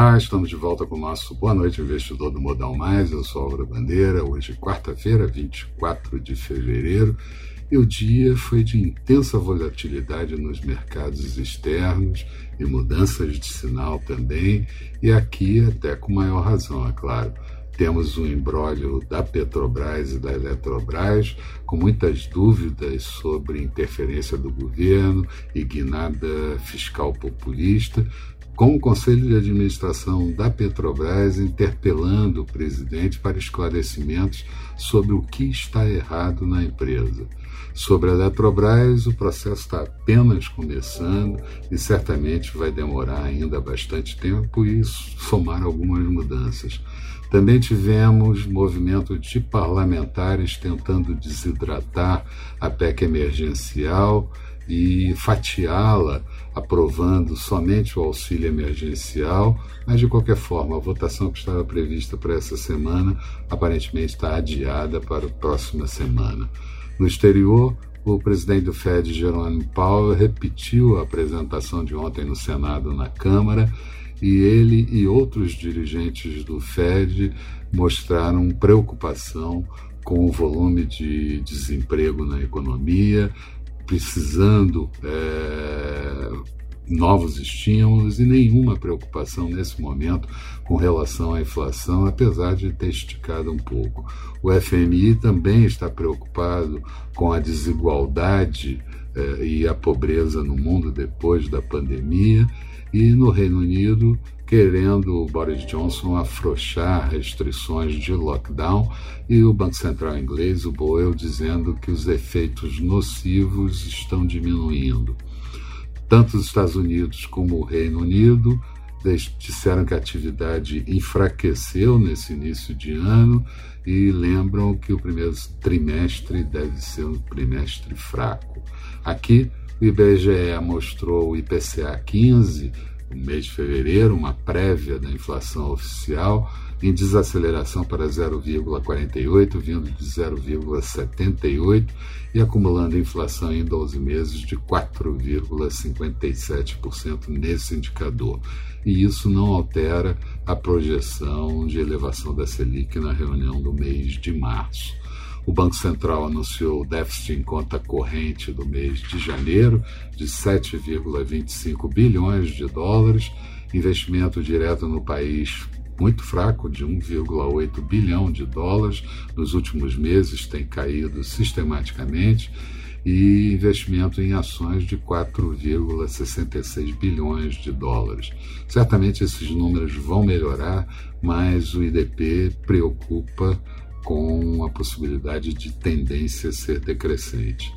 Olá, estamos de volta com o nosso Boa Noite Investidor do Modal Mais. Eu sou Álvaro Bandeira. Hoje, quarta-feira, 24 de fevereiro, e o dia foi de intensa volatilidade nos mercados externos e mudanças de sinal também, e aqui até com maior razão, é claro. Temos um embrólio da Petrobras e da Eletrobras, com muitas dúvidas sobre interferência do governo e guinada fiscal populista, com o Conselho de Administração da Petrobras interpelando o presidente para esclarecimentos sobre o que está errado na empresa. Sobre a Eletrobras, o processo está apenas começando e certamente vai demorar ainda bastante tempo e somar algumas mudanças. Também tivemos movimento de parlamentares tentando desidratar a PEC emergencial e fatiá-la, aprovando somente o auxílio emergencial, mas de qualquer forma, a votação que estava prevista para essa semana aparentemente está adiada para a próxima semana. No exterior, o presidente do Fed, Jerome Powell, repetiu a apresentação de ontem no Senado na Câmara e ele e outros dirigentes do Fed mostraram preocupação com o volume de desemprego na economia, precisando é, novos estímulos e nenhuma preocupação nesse momento com relação à inflação, apesar de ter esticado um pouco. O FMI também está preocupado com a desigualdade é, e a pobreza no mundo depois da pandemia e no Reino Unido querendo o Boris Johnson afrouxar restrições de lockdown e o Banco Central inglês, o BOE, dizendo que os efeitos nocivos estão diminuindo. Tanto os Estados Unidos como o Reino Unido disseram que a atividade enfraqueceu nesse início de ano e lembram que o primeiro trimestre deve ser um trimestre fraco. Aqui, o IBGE mostrou o IPCA 15 no mês de fevereiro, uma prévia da inflação oficial, em desaceleração para 0,48, vindo de 0,78 e acumulando inflação em 12 meses de 4,57% nesse indicador. E isso não altera a projeção de elevação da Selic na reunião do mês de março. O Banco Central anunciou o déficit em conta corrente do mês de janeiro de 7,25 bilhões de dólares, investimento direto no país muito fraco, de 1,8 bilhão de dólares, nos últimos meses tem caído sistematicamente, e investimento em ações de 4,66 bilhões de dólares. Certamente esses números vão melhorar, mas o IDP preocupa com a possibilidade de tendência ser decrescente.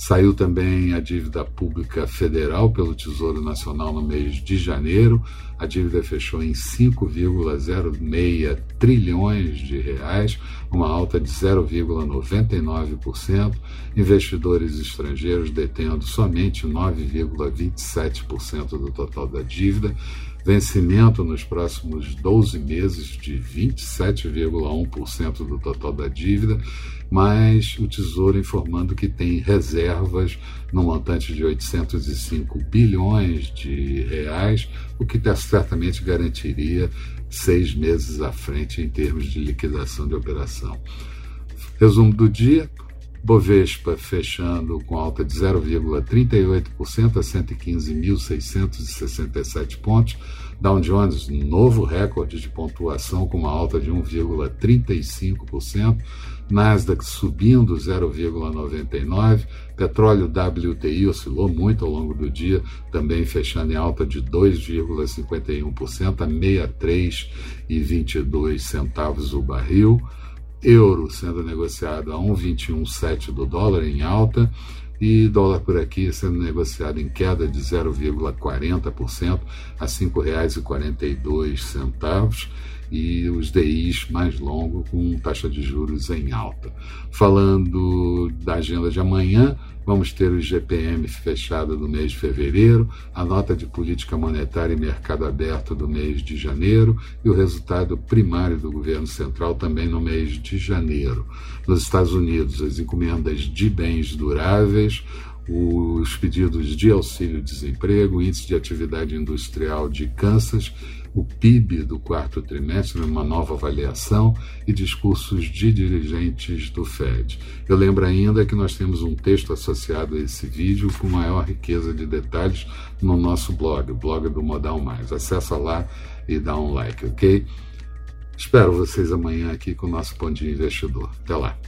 Saiu também a dívida pública federal pelo Tesouro Nacional no mês de janeiro. A dívida fechou em 5,06 trilhões de reais, uma alta de 0,99%. Investidores estrangeiros detendo somente 9,27% do total da dívida vencimento nos próximos 12 meses de 27,1% do total da dívida, mas o Tesouro informando que tem reservas no montante de 805 bilhões de reais, o que certamente garantiria seis meses à frente em termos de liquidação de operação. Resumo do dia: Bovespa fechando com alta de 0,38% a 115.667 pontos. Dow Jones, novo recorde de pontuação com uma alta de 1,35%. Nasdaq subindo 0,99%. Petróleo WTI oscilou muito ao longo do dia, também fechando em alta de 2,51% a 63,22 centavos o barril euro sendo negociado a 1,217 do dólar em alta e dólar por aqui sendo negociado em queda de 0,40% a R$ 5,42 e os DIs mais longos com taxa de juros em alta. Falando da agenda de amanhã, vamos ter o GPM fechado do mês de fevereiro, a nota de política monetária e mercado aberto do mês de janeiro e o resultado primário do governo central também no mês de janeiro. Nos Estados Unidos, as encomendas de bens duráveis, os pedidos de auxílio-desemprego, índice de atividade industrial de Kansas, o PIB do quarto trimestre, uma nova avaliação e discursos de dirigentes do Fed. Eu lembro ainda que nós temos um texto associado a esse vídeo com maior riqueza de detalhes no nosso blog, o blog do Modal Mais. Acesse lá e dá um like, ok? Espero vocês amanhã aqui com o nosso de Investidor. Até lá.